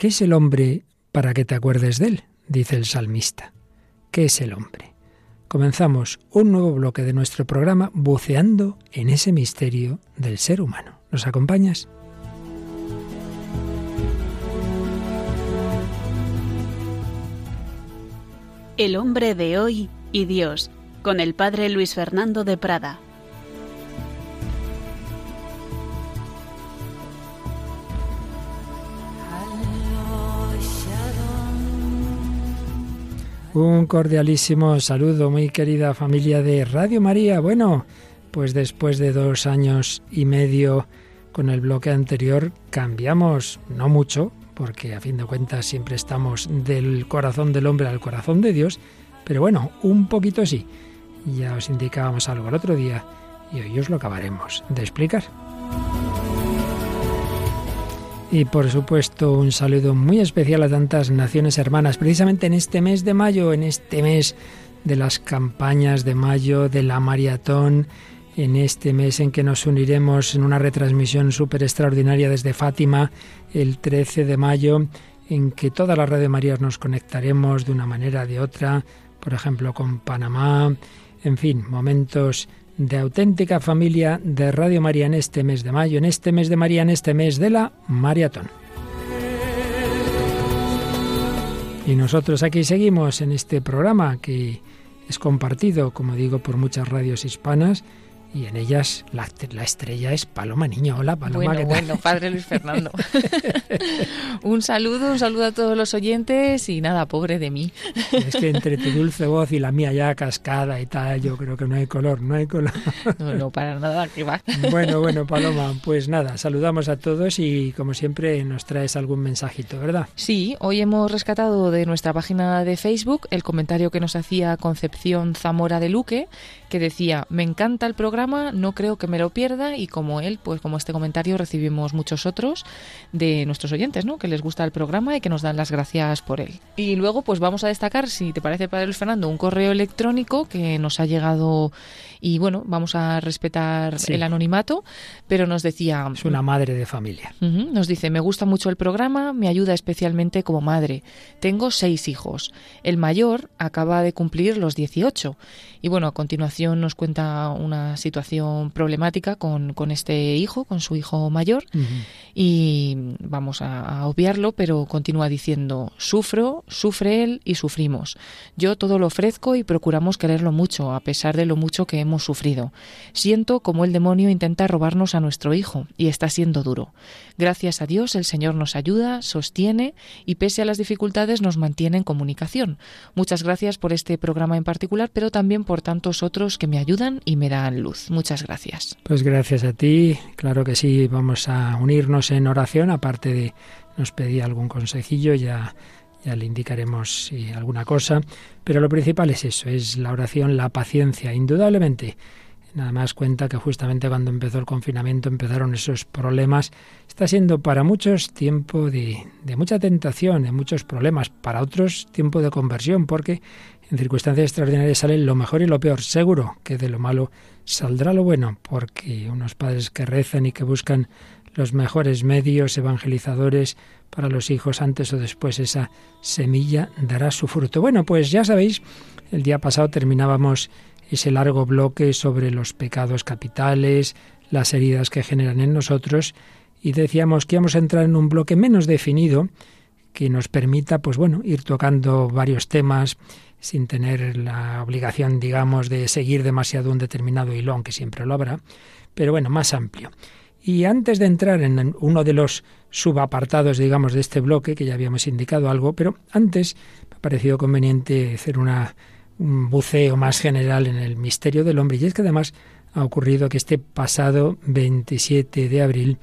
¿Qué es el hombre para que te acuerdes de él? dice el salmista. ¿Qué es el hombre? Comenzamos un nuevo bloque de nuestro programa buceando en ese misterio del ser humano. ¿Nos acompañas? El hombre de hoy y Dios, con el padre Luis Fernando de Prada. Un cordialísimo saludo, muy querida familia de Radio María. Bueno, pues después de dos años y medio con el bloque anterior cambiamos, no mucho, porque a fin de cuentas siempre estamos del corazón del hombre al corazón de Dios, pero bueno, un poquito sí. Ya os indicábamos algo el otro día y hoy os lo acabaremos de explicar. Y por supuesto un saludo muy especial a tantas naciones hermanas, precisamente en este mes de mayo, en este mes de las campañas de mayo, de la maratón, en este mes en que nos uniremos en una retransmisión súper extraordinaria desde Fátima el 13 de mayo, en que toda la Radio María nos conectaremos de una manera o de otra, por ejemplo con Panamá, en fin, momentos de auténtica familia de Radio María en este mes de mayo, en este mes de María, en este mes de la maratón. Y nosotros aquí seguimos en este programa que es compartido, como digo, por muchas radios hispanas y en ellas la, estrella es Paloma Niño. Hola, Paloma. Bueno, bueno, padre Luis Fernando. un saludo, un saludo a todos los oyentes y nada, pobre de mí. es que entre tu dulce voz y la mía ya cascada y tal, yo creo que no hay color, no hay color. no, no, para nada, que va. bueno, bueno, Paloma, pues nada, saludamos a todos y como siempre nos traes algún mensajito, ¿verdad? Sí, hoy hemos rescatado de nuestra página de Facebook el comentario que nos hacía Concepción Zamora de Luque, que decía, me encanta el programa no creo que me lo pierda y como él, pues como este comentario recibimos muchos otros de nuestros oyentes, ¿no? Que les gusta el programa y que nos dan las gracias por él. Y luego pues vamos a destacar, si te parece, Padre Fernando, un correo electrónico que nos ha llegado y bueno, vamos a respetar el anonimato, pero nos decía... Es una madre de familia. nos dice, me gusta mucho el programa, me ayuda especialmente como madre. Tengo seis hijos. El mayor acaba de cumplir los 18. Y bueno, a continuación nos cuenta una situación problemática con, con este hijo, con su hijo mayor. Y vamos a, a obviarlo, pero continúa diciendo, sufro, sufre él y sufrimos. Yo todo lo ofrezco y procuramos quererlo mucho, a pesar de lo mucho que hemos sufrido. Siento como el demonio intenta robarnos a nuestro hijo y está siendo duro. Gracias a Dios el Señor nos ayuda, sostiene y pese a las dificultades nos mantiene en comunicación. Muchas gracias por este programa en particular, pero también por tantos otros que me ayudan y me dan luz. Muchas gracias. Pues gracias a ti. Claro que sí, vamos a unirnos en oración, aparte de nos pedí algún consejillo ya ya le indicaremos alguna cosa, pero lo principal es eso, es la oración, la paciencia, indudablemente. Nada más cuenta que justamente cuando empezó el confinamiento empezaron esos problemas. Está siendo para muchos tiempo de, de mucha tentación, de muchos problemas, para otros tiempo de conversión, porque en circunstancias extraordinarias sale lo mejor y lo peor. Seguro que de lo malo saldrá lo bueno, porque unos padres que rezan y que buscan los mejores medios evangelizadores para los hijos antes o después esa semilla dará su fruto. Bueno, pues ya sabéis, el día pasado terminábamos ese largo bloque sobre los pecados capitales, las heridas que generan en nosotros y decíamos que íbamos a entrar en un bloque menos definido que nos permita, pues bueno, ir tocando varios temas sin tener la obligación, digamos, de seguir demasiado un determinado hilo, aunque siempre lo habrá, pero bueno, más amplio. Y antes de entrar en uno de los subapartados, digamos, de este bloque, que ya habíamos indicado algo, pero antes me ha parecido conveniente hacer una, un buceo más general en el misterio del hombre. Y es que además ha ocurrido que este pasado 27 de abril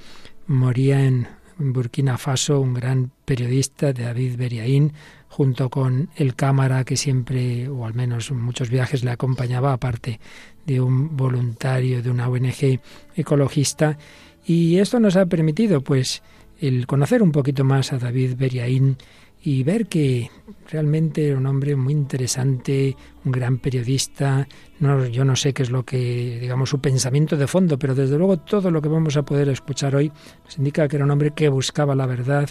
moría en Burkina Faso un gran periodista, David Beriaín, junto con el cámara que siempre, o al menos en muchos viajes, le acompañaba, aparte de un voluntario de una ONG ecologista y esto nos ha permitido, pues, el conocer un poquito más a David Beriaín y ver que realmente era un hombre muy interesante, un gran periodista. No, yo no sé qué es lo que, digamos, su pensamiento de fondo, pero desde luego todo lo que vamos a poder escuchar hoy nos indica que era un hombre que buscaba la verdad,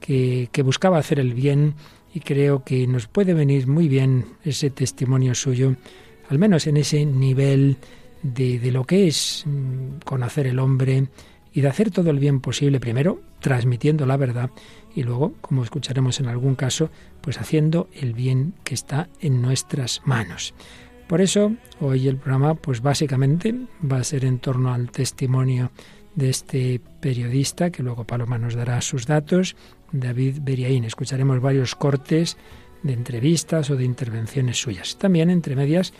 que, que buscaba hacer el bien y creo que nos puede venir muy bien ese testimonio suyo, al menos en ese nivel de, de, lo que es mm, conocer el hombre y de hacer todo el bien posible, primero transmitiendo la verdad y luego, como escucharemos en algún caso, pues haciendo el bien que está en nuestras manos. Por eso, hoy el programa, pues básicamente va a ser en torno al testimonio de este periodista, que luego Paloma nos dará sus datos, David Beriaín. Escucharemos varios cortes de entrevistas o de intervenciones suyas. También, entre medias,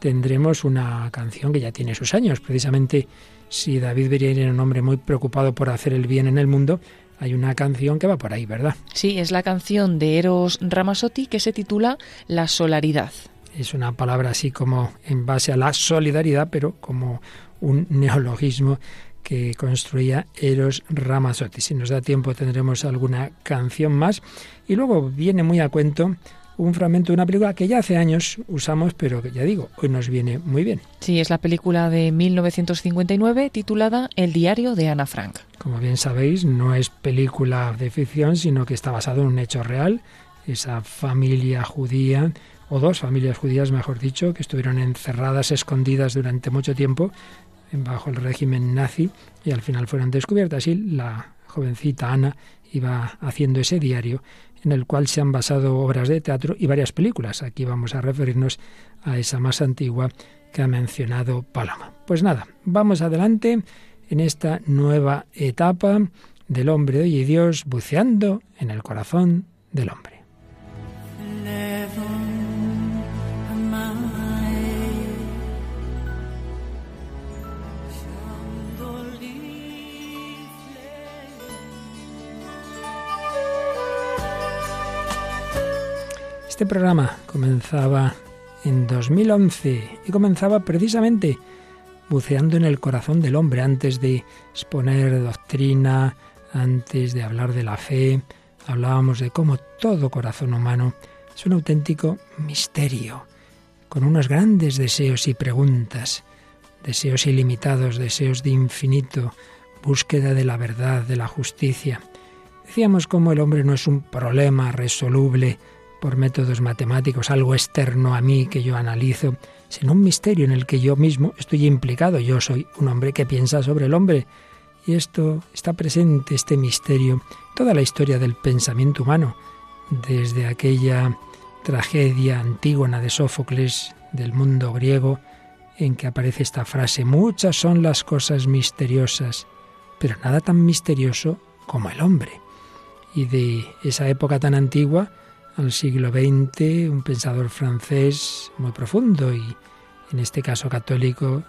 tendremos una canción que ya tiene sus años. Precisamente, si David Beriaín era un hombre muy preocupado por hacer el bien en el mundo, hay una canción que va por ahí, ¿verdad? Sí, es la canción de Eros Ramazzotti que se titula La Solaridad. Es una palabra así como en base a la solidaridad, pero como un neologismo que construía Eros Ramazzotti. Si nos da tiempo tendremos alguna canción más. Y luego viene muy a cuento un fragmento de una película que ya hace años usamos, pero que ya digo, hoy nos viene muy bien. Sí, es la película de 1959 titulada El diario de Ana Frank. Como bien sabéis, no es película de ficción, sino que está basado en un hecho real. Esa familia judía, o dos familias judías, mejor dicho, que estuvieron encerradas, escondidas durante mucho tiempo bajo el régimen nazi y al final fueron descubiertas. Y la jovencita Ana iba haciendo ese diario en el cual se han basado obras de teatro y varias películas. Aquí vamos a referirnos a esa más antigua que ha mencionado Paloma. Pues nada, vamos adelante en esta nueva etapa del hombre y Dios buceando en el corazón del hombre. Este programa comenzaba en 2011 y comenzaba precisamente buceando en el corazón del hombre antes de exponer doctrina, antes de hablar de la fe. Hablábamos de cómo todo corazón humano es un auténtico misterio, con unos grandes deseos y preguntas, deseos ilimitados, deseos de infinito, búsqueda de la verdad, de la justicia. Decíamos cómo el hombre no es un problema resoluble por métodos matemáticos, algo externo a mí que yo analizo, sino un misterio en el que yo mismo estoy implicado. Yo soy un hombre que piensa sobre el hombre. Y esto está presente, este misterio, toda la historia del pensamiento humano, desde aquella tragedia antígona de Sófocles del mundo griego, en que aparece esta frase, muchas son las cosas misteriosas, pero nada tan misterioso como el hombre. Y de esa época tan antigua, al siglo XX, un pensador francés muy profundo y en este caso católico,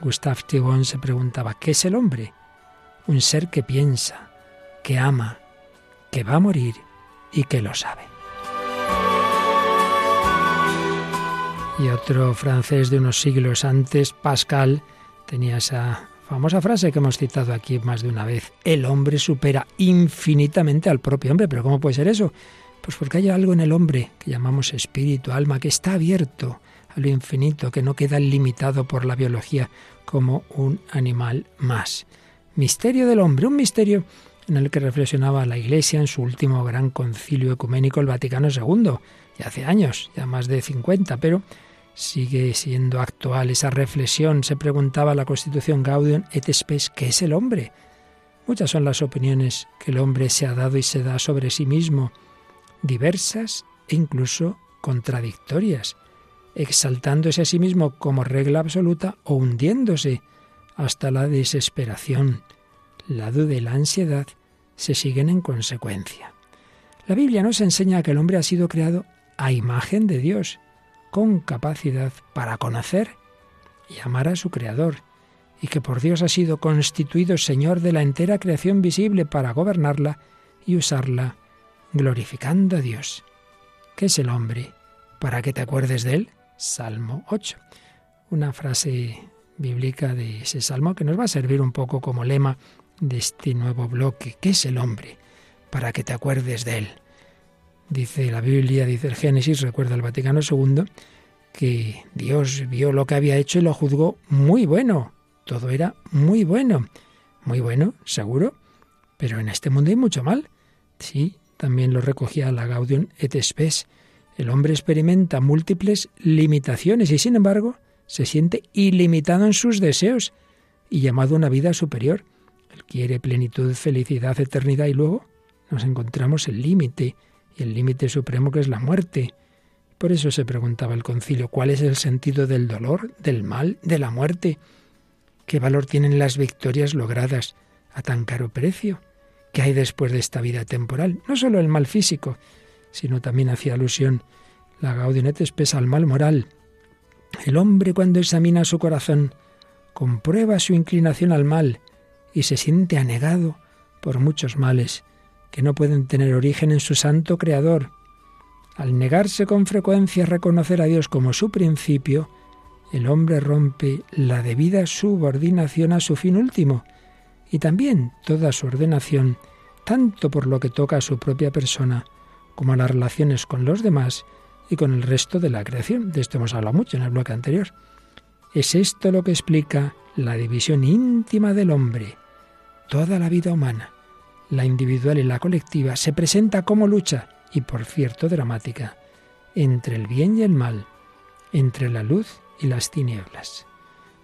Gustave Thibon se preguntaba, ¿qué es el hombre? Un ser que piensa, que ama, que va a morir y que lo sabe. Y otro francés de unos siglos antes, Pascal, tenía esa famosa frase que hemos citado aquí más de una vez, el hombre supera infinitamente al propio hombre, pero ¿cómo puede ser eso? Pues porque hay algo en el hombre que llamamos espíritu, alma, que está abierto a lo infinito, que no queda limitado por la biología como un animal más. Misterio del hombre, un misterio en el que reflexionaba la Iglesia en su último gran concilio ecuménico, el Vaticano II, ya hace años, ya más de 50, pero sigue siendo actual esa reflexión. Se preguntaba la Constitución Gaudium et Spes, ¿qué es el hombre? Muchas son las opiniones que el hombre se ha dado y se da sobre sí mismo diversas e incluso contradictorias, exaltándose a sí mismo como regla absoluta o hundiéndose hasta la desesperación. La duda y la ansiedad se siguen en consecuencia. La Biblia nos enseña que el hombre ha sido creado a imagen de Dios, con capacidad para conocer y amar a su Creador, y que por Dios ha sido constituido Señor de la entera creación visible para gobernarla y usarla glorificando a Dios. ¿Qué es el hombre? Para que te acuerdes de él. Salmo 8. Una frase bíblica de ese salmo que nos va a servir un poco como lema de este nuevo bloque. ¿Qué es el hombre? Para que te acuerdes de él. Dice la Biblia, dice el Génesis, recuerda el Vaticano II, que Dios vio lo que había hecho y lo juzgó muy bueno. Todo era muy bueno. Muy bueno, seguro. Pero en este mundo hay mucho mal. Sí, también lo recogía la Gaudium et Spes. El hombre experimenta múltiples limitaciones y sin embargo se siente ilimitado en sus deseos y llamado a una vida superior. Él quiere plenitud, felicidad, eternidad y luego nos encontramos el límite y el límite supremo que es la muerte. Por eso se preguntaba el concilio, ¿cuál es el sentido del dolor, del mal, de la muerte? ¿Qué valor tienen las victorias logradas a tan caro precio? ¿Qué hay después de esta vida temporal? No solo el mal físico, sino también hacía alusión la Gaudinete espesa al mal moral. El hombre cuando examina su corazón comprueba su inclinación al mal y se siente anegado por muchos males que no pueden tener origen en su santo Creador. Al negarse con frecuencia a reconocer a Dios como su principio, el hombre rompe la debida subordinación a su fin último y también toda su ordenación, tanto por lo que toca a su propia persona como a las relaciones con los demás y con el resto de la creación. De esto hemos hablado mucho en el bloque anterior. Es esto lo que explica la división íntima del hombre. Toda la vida humana, la individual y la colectiva, se presenta como lucha y por cierto dramática, entre el bien y el mal, entre la luz y las tinieblas.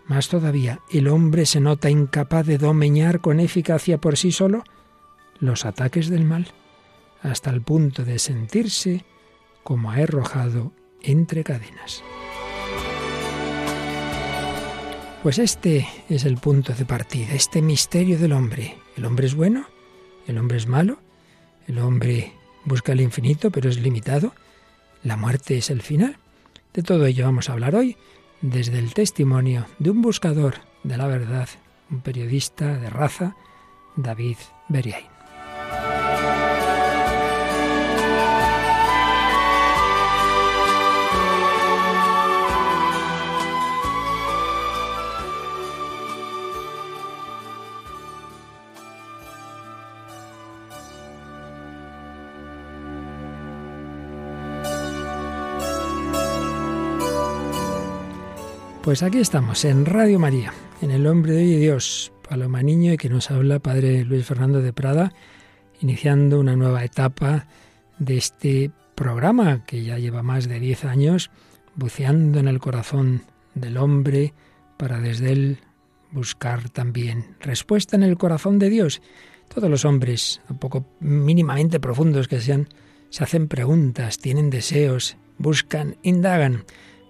Más todavía, el hombre se nota incapaz de domeñar con eficacia por sí solo los ataques del mal, hasta el punto de sentirse como arrojado entre cadenas. Pues este es el punto de partida, este misterio del hombre. ¿El hombre es bueno? ¿El hombre es malo? ¿El hombre busca el infinito, pero es limitado. La muerte es el final. De todo ello vamos a hablar hoy desde el testimonio de un buscador de la verdad, un periodista de raza, David Beriain. Pues aquí estamos, en Radio María, en El Hombre de Dios, Paloma Niño, y que nos habla Padre Luis Fernando de Prada, iniciando una nueva etapa de este programa que ya lleva más de 10 años, buceando en el corazón del hombre para desde él buscar también respuesta en el corazón de Dios. Todos los hombres, un poco mínimamente profundos que sean, se hacen preguntas, tienen deseos, buscan, indagan.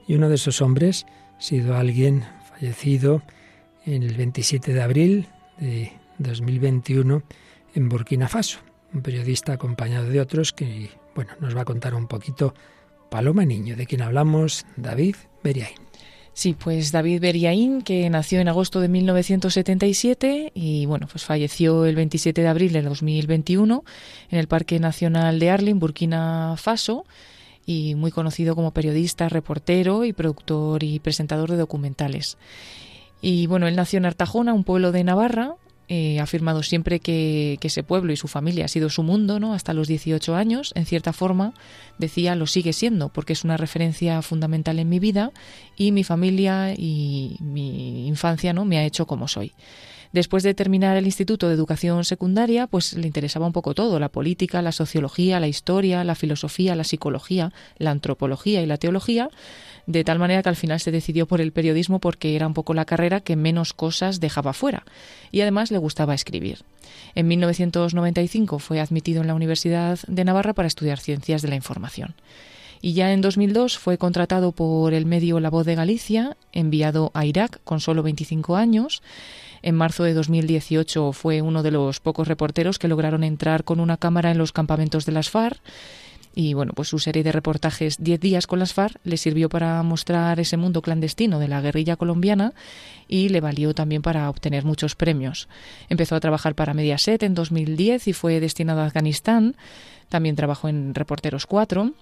Y uno de esos hombres sido alguien fallecido en el 27 de abril de 2021 en Burkina Faso. Un periodista acompañado de otros que, bueno, nos va a contar un poquito Paloma Niño, de quien hablamos, David Beriain. Sí, pues David Beriaín, que nació en agosto de 1977 y bueno, pues falleció el 27 de abril de 2021 en el Parque Nacional de Arling, Burkina Faso y muy conocido como periodista, reportero y productor y presentador de documentales. Y bueno, él nació en Artajona, un pueblo de Navarra. Eh, ha afirmado siempre que, ese pueblo y su familia ha sido su mundo, ¿no? Hasta los 18 años, en cierta forma, decía lo sigue siendo, porque es una referencia fundamental en mi vida y mi familia y mi infancia, ¿no? Me ha hecho como soy. Después de terminar el Instituto de Educación Secundaria, pues le interesaba un poco todo, la política, la sociología, la historia, la filosofía, la psicología, la antropología y la teología, de tal manera que al final se decidió por el periodismo porque era un poco la carrera que menos cosas dejaba fuera. Y además le gustaba escribir. En 1995 fue admitido en la Universidad de Navarra para estudiar Ciencias de la Información y ya en 2002 fue contratado por el medio La Voz de Galicia, enviado a Irak con solo 25 años en marzo de 2018 fue uno de los pocos reporteros que lograron entrar con una cámara en los campamentos de las FARC y bueno, pues su serie de reportajes 10 días con las FARC le sirvió para mostrar ese mundo clandestino de la guerrilla colombiana y le valió también para obtener muchos premios. Empezó a trabajar para Mediaset en 2010 y fue destinado a Afganistán. También trabajó en Reporteros 4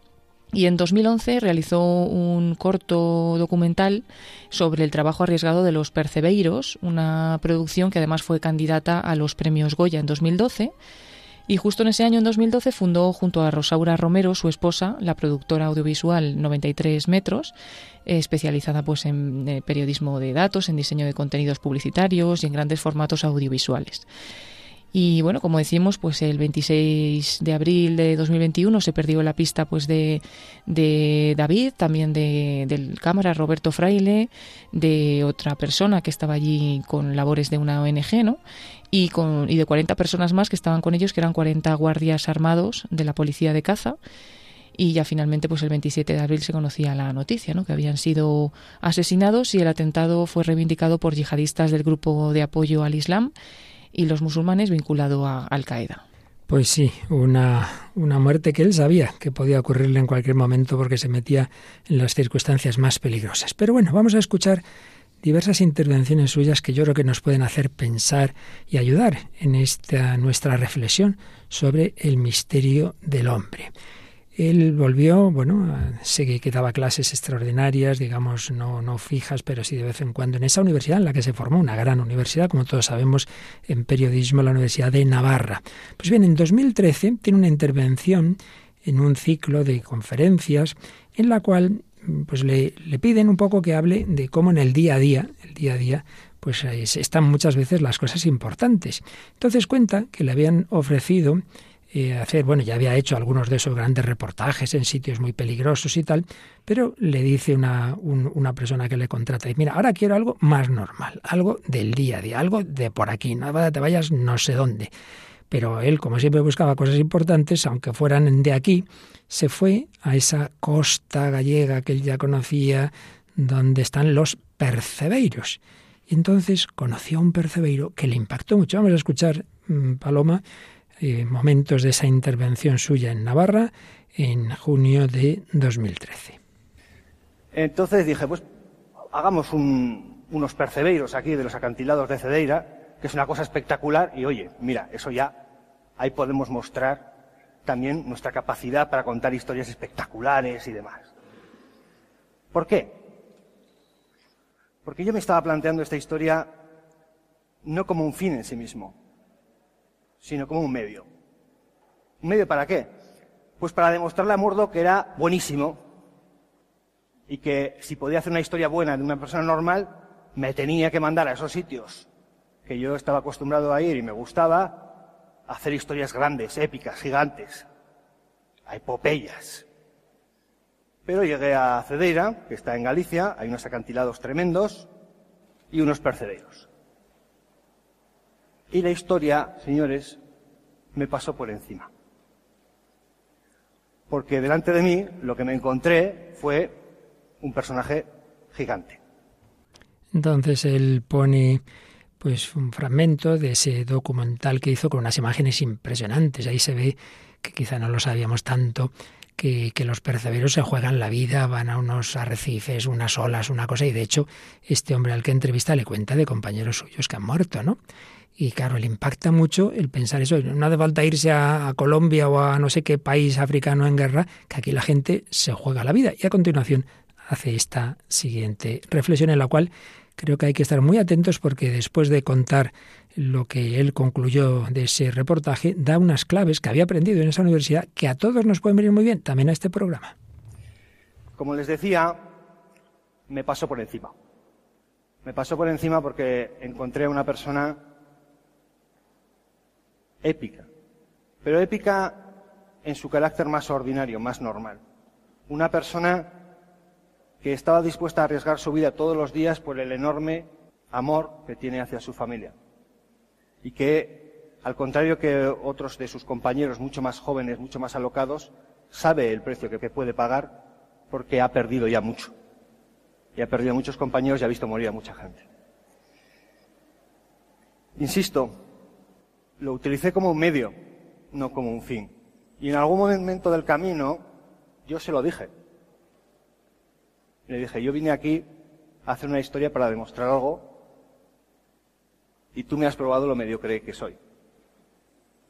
y en 2011 realizó un corto documental sobre el trabajo arriesgado de los Percebeiros, una producción que además fue candidata a los premios Goya en 2012. Y justo en ese año, en 2012, fundó junto a Rosaura Romero, su esposa, la productora audiovisual 93 Metros, especializada pues en eh, periodismo de datos, en diseño de contenidos publicitarios y en grandes formatos audiovisuales. Y bueno, como decimos, pues el 26 de abril de 2021 se perdió la pista pues de, de David, también de, del cámara Roberto Fraile, de otra persona que estaba allí con labores de una ONG, ¿no? Y, con, y de 40 personas más que estaban con ellos, que eran 40 guardias armados de la policía de caza y ya finalmente pues el 27 de abril se conocía la noticia, ¿no? que habían sido asesinados y el atentado fue reivindicado por yihadistas del grupo de apoyo al Islam y los musulmanes vinculado a Al Qaeda. Pues sí, una, una muerte que él sabía que podía ocurrirle en cualquier momento porque se metía en las circunstancias más peligrosas. Pero bueno, vamos a escuchar diversas intervenciones suyas que yo creo que nos pueden hacer pensar y ayudar en esta nuestra reflexión sobre el misterio del hombre. Él volvió, bueno, sé que daba clases extraordinarias, digamos, no, no fijas, pero sí de vez en cuando en esa universidad en la que se formó, una gran universidad, como todos sabemos, en periodismo, la Universidad de Navarra. Pues bien, en 2013 tiene una intervención en un ciclo de conferencias en la cual pues le, le piden un poco que hable de cómo en el día a día, el día a día, pues están muchas veces las cosas importantes. Entonces cuenta que le habían ofrecido hacer, bueno, ya había hecho algunos de esos grandes reportajes en sitios muy peligrosos y tal, pero le dice una, una persona que le contrata, y mira, ahora quiero algo más normal, algo del día a día, algo de por aquí, no te vayas no sé dónde. Pero él, como siempre buscaba cosas importantes, aunque fueran de aquí, se fue a esa costa gallega que él ya conocía, donde están los percebeiros. Y entonces conoció a un percebeiro que le impactó mucho. Vamos a escuchar, mm, Paloma, eh, momentos de esa intervención suya en Navarra en junio de 2013. Entonces dije, pues hagamos unos percebeiros aquí de los acantilados de Cedeira, que es una cosa espectacular, y oye, mira, eso ya, ahí podemos mostrar también nuestra capacidad para contar historias espectaculares y demás. ¿Por qué? Porque yo me estaba planteando esta historia no como un fin en sí mismo, sino como un medio. ¿Un medio para qué? Pues para demostrarle a Murdo que era buenísimo y que si podía hacer una historia buena de una persona normal, me tenía que mandar a esos sitios que yo estaba acostumbrado a ir y me gustaba, hacer historias grandes, épicas, gigantes, a epopeyas. Pero llegué a Cedeira, que está en Galicia, hay unos acantilados tremendos y unos percederos. Y la historia, señores, me pasó por encima. Porque delante de mí lo que me encontré fue un personaje gigante. Entonces él pone pues un fragmento de ese documental que hizo con unas imágenes impresionantes. Ahí se ve que quizá no lo sabíamos tanto, que, que, los perceberos se juegan la vida, van a unos arrecifes, unas olas, una cosa, y de hecho este hombre al que entrevista le cuenta de compañeros suyos que han muerto, ¿no? Y claro, le impacta mucho el pensar eso. No hace falta irse a, Colombia o a no sé qué país africano en guerra, que aquí la gente se juega la vida. Y a continuación hace esta siguiente reflexión en la cual creo que hay que estar muy atentos porque después de contar lo que él concluyó de ese reportaje, da unas claves que había aprendido en esa universidad que a todos nos pueden venir muy bien, también a este programa. Como les decía, me pasó por encima. Me pasó por encima porque encontré a una persona épica, pero épica en su carácter más ordinario, más normal. Una persona que estaba dispuesta a arriesgar su vida todos los días por el enorme amor que tiene hacia su familia. Y que, al contrario que otros de sus compañeros mucho más jóvenes, mucho más alocados, sabe el precio que puede pagar porque ha perdido ya mucho. Y ha perdido muchos compañeros y ha visto morir a mucha gente. Insisto, lo utilicé como un medio, no como un fin. Y en algún momento del camino yo se lo dije. Le dije, yo vine aquí a hacer una historia para demostrar algo y tú me has probado lo mediocre que soy.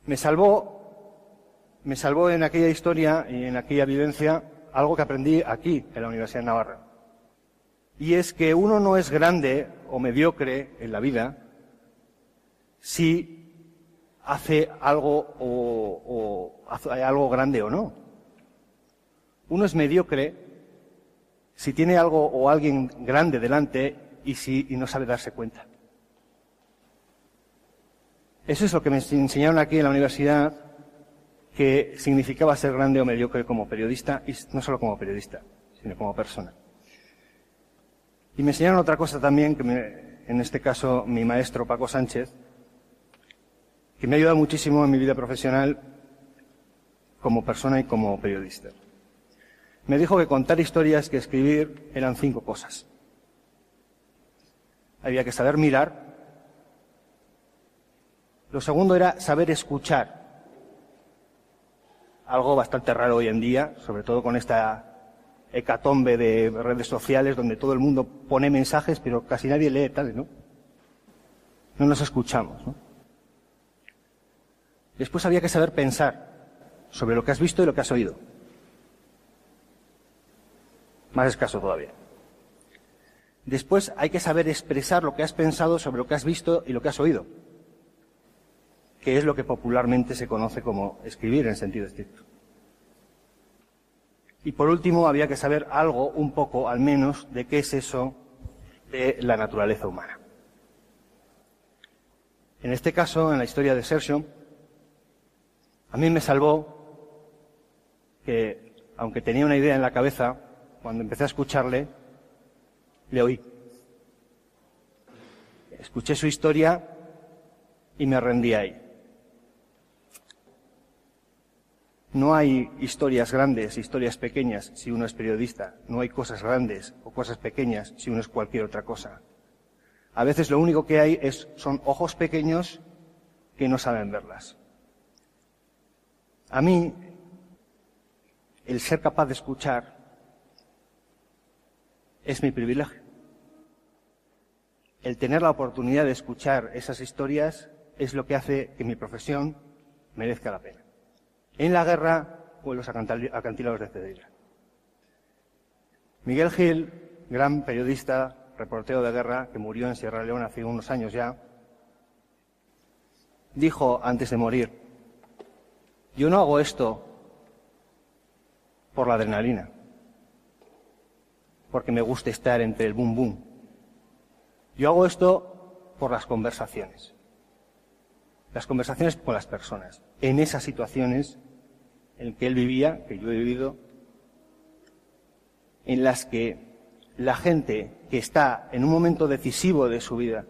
Me salvó, me salvó en aquella historia y en aquella vivencia algo que aprendí aquí, en la Universidad de Navarra. Y es que uno no es grande o mediocre en la vida si hace algo o, algo grande o no. Uno es mediocre si tiene algo o alguien grande delante y si y no sabe darse cuenta. Eso es lo que me enseñaron aquí en la universidad, que significaba ser grande o mediocre como periodista, y no solo como periodista, sino como persona. Y me enseñaron otra cosa también, que en este caso mi maestro Paco Sánchez, que me ha ayudado muchísimo en mi vida profesional como persona y como periodista. Me dijo que contar historias, que escribir, eran cinco cosas. Había que saber mirar, lo segundo era saber escuchar. Algo bastante raro hoy en día, sobre todo con esta hecatombe de redes sociales donde todo el mundo pone mensajes, pero casi nadie lee tal, ¿no? No nos escuchamos, ¿no? Después había que saber pensar sobre lo que has visto y lo que has oído. Más escaso todavía. Después hay que saber expresar lo que has pensado sobre lo que has visto y lo que has oído que es lo que popularmente se conoce como escribir en sentido estricto. Y por último, había que saber algo, un poco al menos, de qué es eso de la naturaleza humana. En este caso, en la historia de Sergio, a mí me salvó que, aunque tenía una idea en la cabeza, cuando empecé a escucharle, le oí. Escuché su historia y me rendí ahí. No hay historias grandes, historias pequeñas si uno es periodista. No hay cosas grandes o cosas pequeñas si uno es cualquier otra cosa. A veces lo único que hay es, son ojos pequeños que no saben verlas. A mí, el ser capaz de escuchar es mi privilegio. El tener la oportunidad de escuchar esas historias es lo que hace que mi profesión merezca la pena en la guerra o en los acantilados de Cedilla. Miguel Gil, gran periodista, reportero de guerra, que murió en Sierra Leona hace unos años ya, dijo antes de morir, yo no hago esto por la adrenalina, porque me gusta estar entre el boom boom. Yo hago esto por las conversaciones. Las conversaciones con las personas. En esas situaciones en que él vivía, que yo he vivido, en las que la gente que está en un momento decisivo de su vida,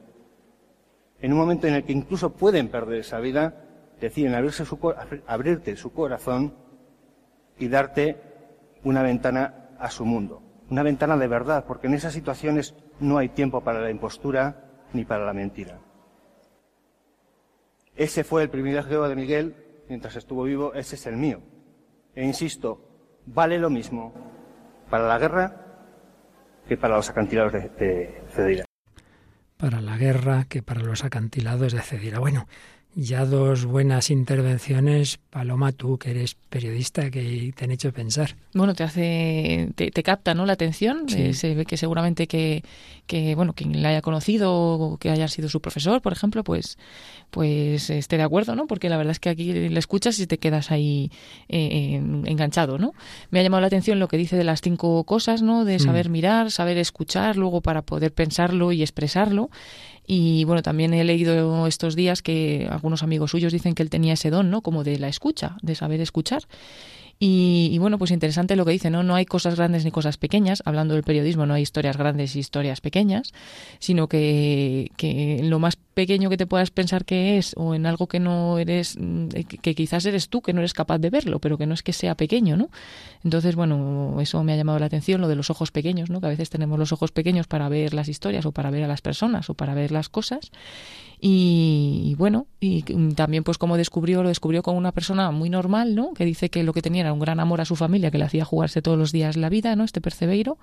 en un momento en el que incluso pueden perder esa vida, deciden abrirse su, abrirte su corazón y darte una ventana a su mundo. Una ventana de verdad, porque en esas situaciones no hay tiempo para la impostura ni para la mentira. Ese fue el privilegio de Miguel mientras estuvo vivo, ese es el mío. E insisto, vale lo mismo para la guerra que para los acantilados de, Cedira. Para la guerra que para los acantilados de Cedira. Bueno, ya dos buenas intervenciones. Paloma, tú que eres periodista, que te han hecho pensar. Bueno, te hace, te, capta, ¿no? La atención. Eh, se ve que seguramente que, que, bueno, quien la haya conocido o que haya sido su profesor, por ejemplo, pues, pues esté de acuerdo, ¿no? Porque la verdad es que aquí le escuchas y te quedas ahí eh, enganchado, ¿no? Me ha llamado la atención lo que dice de las cinco cosas, ¿no? De mm. saber mirar, saber escuchar, luego para poder pensarlo y expresarlo. Y bueno, también he leído estos días que algunos amigos suyos dicen que él tenía ese don, ¿no? Como de la escucha, de saber escuchar. Y, bueno, pues interesante lo que dice, ¿no? No hay cosas grandes ni cosas pequeñas. Hablando del periodismo, no hay historias grandes y historias pequeñas, sino que, que lo más pequeño que te puedas pensar que es, o en algo que no eres, mm, que quizás eres tú, que no eres capaz de verlo, pero que no es que sea pequeño, ¿no? Entonces, bueno, eso me ha llamado la atención, lo de los ojos pequeños, ¿no? Que a veces tenemos los ojos pequeños para ver las historias, o para ver a las personas, o para ver las cosas. Y, bueno, y también pues como descubrió, lo descubrió con una persona muy normal, ¿no? Que dice que lo que tenía era un gran amor a su familia, que le hacía jugarse todos los días la vida, ¿no? Este percebeiro,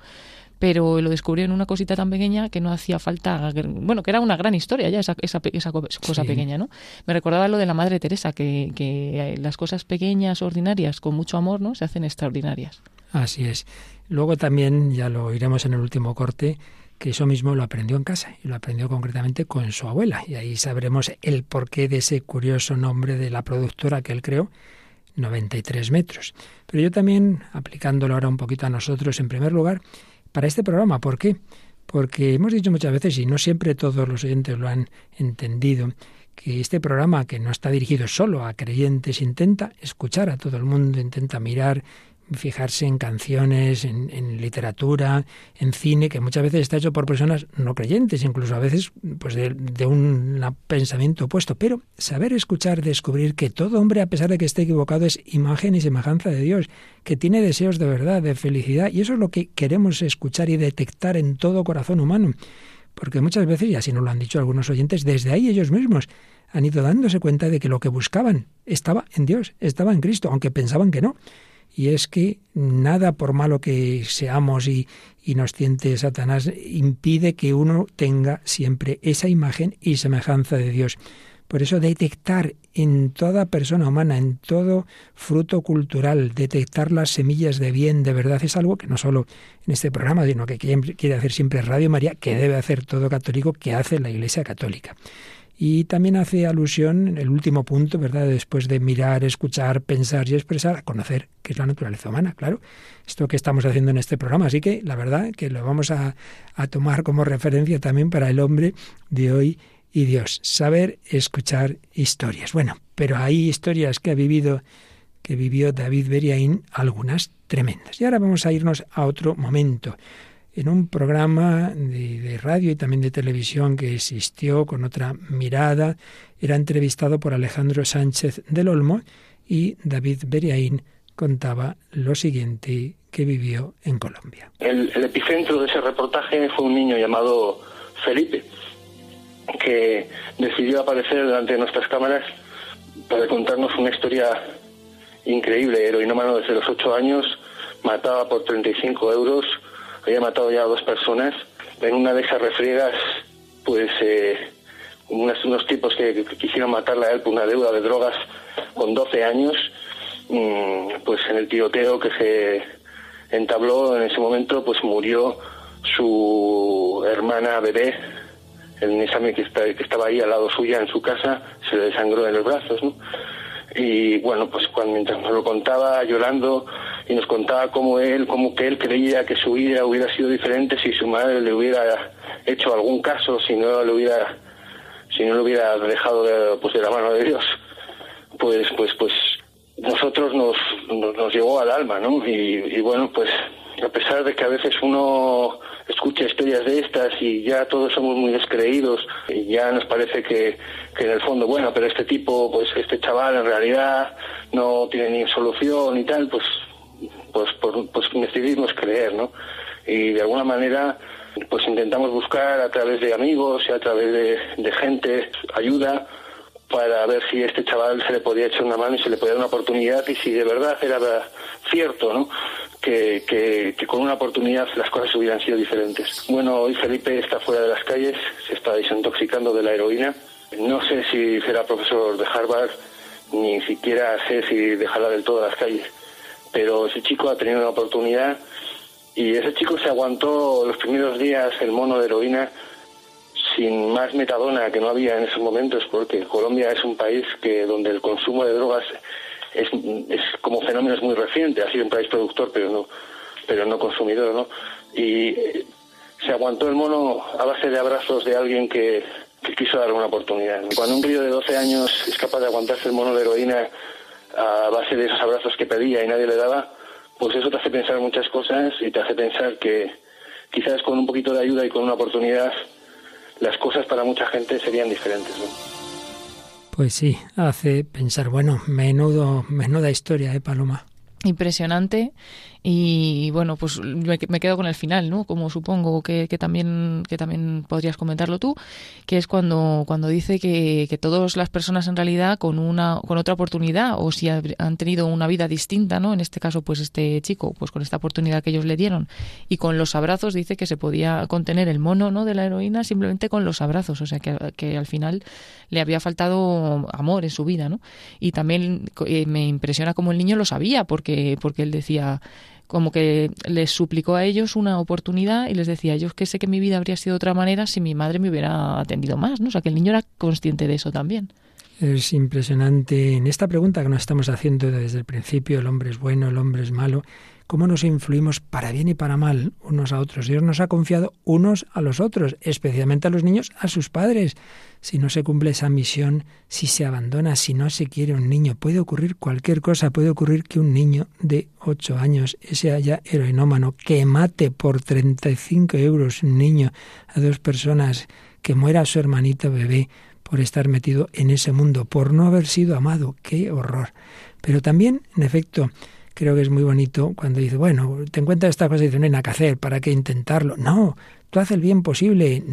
pero lo descubrió en una cosita tan pequeña que no hacía falta, bueno, que era una gran historia ya esa, esa, esa cosa pequeña, ¿no? Me recordaba lo de la Madre Teresa, que, que las cosas pequeñas, ordinarias, con mucho amor, ¿no? Se hacen extraordinarias. Así es. Luego también, ya lo oiremos en el último corte, que eso mismo lo aprendió en casa y lo aprendió concretamente con su abuela. Y ahí sabremos el porqué de ese curioso nombre de la productora que él creó, 93 metros. Pero yo también, aplicándolo ahora un poquito a nosotros, en primer lugar, para este programa. ¿Por qué? Porque hemos dicho muchas veces, y no siempre todos los oyentes lo han entendido, que este programa, que no está dirigido solo a creyentes, intenta escuchar a todo el mundo, intenta mirar fijarse en canciones, en, literatura, en cine, que muchas veces está hecho por personas no creyentes, incluso a veces pues de, de, un pensamiento opuesto. Pero saber escuchar, descubrir que todo hombre, a pesar de que esté equivocado, es imagen y semejanza de Dios, que tiene deseos de verdad, de felicidad, y eso es lo que queremos escuchar y detectar en todo corazón humano. Porque muchas veces, y así nos lo han dicho algunos oyentes, desde ahí ellos mismos han ido dándose cuenta de que lo que buscaban estaba en Dios, estaba en Cristo, aunque pensaban que no y es que nada por malo que seamos y, nos tiente Satanás impide que uno tenga siempre esa imagen y semejanza de Dios. Por eso detectar en toda persona humana, en todo fruto cultural, detectar las semillas de bien, de verdad, es algo que no solo en este programa, sino que quiere hacer siempre Radio María, que debe hacer todo católico, que hace la Iglesia Católica. Y también hace alusión, el último punto, ¿verdad? Después de mirar, escuchar, pensar y expresar, a conocer qué es la naturaleza humana, claro. Esto que estamos haciendo en este programa. Así que la verdad que lo vamos a, a tomar como referencia también para el hombre de hoy y Dios. Saber escuchar historias. Bueno, pero hay historias que ha vivido, que vivió David Beriaín, algunas tremendas. Y ahora vamos a irnos a otro momento en un programa de, radio y también de televisión que existió con otra mirada. Era entrevistado por Alejandro Sánchez del Olmo y David Beriaín contaba lo siguiente que vivió en Colombia. El, el epicentro de ese reportaje fue un niño llamado Felipe, que decidió aparecer delante de nuestras cámaras para contarnos una historia increíble. Heroinómano desde los ocho años, mataba por 35 euros había matado ya a dos personas. En una de esas refriegas, pues eh, unos, tipos que, quisieron matarle a él por una deuda de drogas con 12 años, mm, pues en el tiroteo que se entabló en ese momento, pues murió su hermana bebé, el examen que, que estaba ahí al lado suya en su casa, se le desangró en los brazos, ¿no? Y bueno, pues cuando mientras nos lo contaba llorando, y nos contaba cómo él, cómo que él creía que su vida hubiera sido diferente si su madre le hubiera hecho algún caso, si no le hubiera, si no le hubiera dejado de, pues de la mano de Dios, pues, pues, pues nosotros nos, nos, llegó al alma, ¿no? Y, y bueno, pues a pesar de que a veces uno escucha historias de estas y ya todos somos muy descreídos y ya nos parece que, que en el fondo, bueno, pero este tipo, pues este chaval en realidad no tiene ni solución y tal, pues pues, pues decidimos creer, ¿no? Y de alguna manera pues intentamos buscar a través de amigos y a través de, gente ayuda para ver si este chaval se le podía echar una mano y se le podía dar una oportunidad y si de verdad era cierto, ¿no? Que, que, con una oportunidad las cosas hubieran sido diferentes. Bueno, hoy Felipe está fuera de las calles, se está desintoxicando de la heroína. No sé si será profesor de Harvard, ni siquiera sé si dejará del todo las calles pero ese chico ha tenido una oportunidad y ese chico se aguantó los primeros días el mono de heroína sin más metadona que no había en esos momentos, porque Colombia es un país que donde el consumo de drogas es, es como fenómeno es muy reciente, ha sido un país productor pero no pero no consumidor, ¿no? Y eh, se aguantó el mono a base de abrazos de alguien que, que quiso dar una oportunidad. Cuando un crío de 12 años es capaz de aguantarse el mono de heroína a base de esos abrazos que pedía y nadie le daba, pues eso te hace pensar muchas cosas y te hace pensar que quizás con un poquito de ayuda y con una oportunidad las cosas para mucha gente serían diferentes. Pues sí, hace pensar, bueno, menudo, menuda historia, ¿eh, Paloma? Impresionante y bueno, pues me, quedo con el final, ¿no? Como supongo que, también que también podrías comentarlo tú, que es cuando cuando dice que, que todas las personas en realidad con una con otra oportunidad o si han tenido una vida distinta, ¿no? En este caso, pues este chico, pues con esta oportunidad que ellos le dieron y con los abrazos dice que se podía contener el mono, ¿no? De la heroína simplemente con los abrazos, o sea que, que al final le había faltado amor en su vida, ¿no? Y también eh, me impresiona como el niño lo sabía, porque porque él decía como que les suplicó a ellos una oportunidad y les decía, yo que sé que mi vida habría sido de otra manera si mi madre me hubiera atendido más, ¿no? O sea, que el niño era consciente de eso también. Es impresionante en esta pregunta que nos estamos haciendo desde el principio, el hombre es bueno, el hombre es malo, cómo nos influimos para bien y para mal unos a otros. Dios nos ha confiado unos a los otros, especialmente a los niños, a sus padres. Si no se cumple esa misión, si se abandona, si no se quiere un niño, puede ocurrir cualquier cosa. Puede ocurrir que un niño de ocho años, ese haya heroinómano, que mate por 35 euros un niño a dos personas, que muera su hermanito bebé por estar metido en ese mundo, por no haber sido amado. ¡Qué horror! Pero también, en efecto, creo que es muy bonito cuando dice, bueno, te encuentras esta cosa y dice, no hay nada que hacer, ¿para qué intentarlo? No, tú haz el bien posible,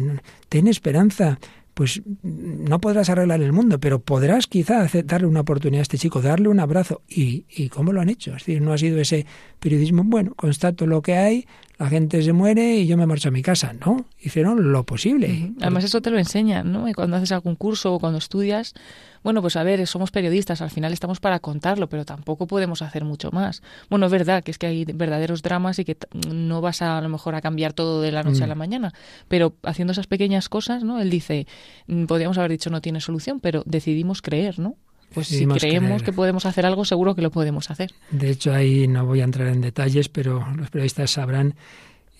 ten esperanza, pues no podrás arreglar el mundo, pero podrás quizá darle una oportunidad a este chico, darle un abrazo. ¿Y, ¿Y cómo lo han hecho? Es decir, no ha sido ese periodismo, bueno, constato lo que hay, la gente se muere y yo me marcho a mi casa. No, hicieron lo posible. Además eso te lo enseñan, ¿no? Y cuando haces algún curso o cuando estudias, bueno, pues a ver, somos periodistas, al final estamos para contarlo, pero tampoco podemos hacer mucho más. Bueno, es verdad que es que hay verdaderos dramas y que no vas a, a lo mejor a cambiar todo de la noche a la mm. mañana, pero haciendo esas pequeñas cosas, ¿no? Él dice, mm, podríamos haber dicho no tiene solución, pero decidimos creer, ¿no? pues si creemos que podemos hacer algo, seguro que lo podemos hacer. De hecho, ahí no voy a entrar en detalles, pero los periodistas sabrán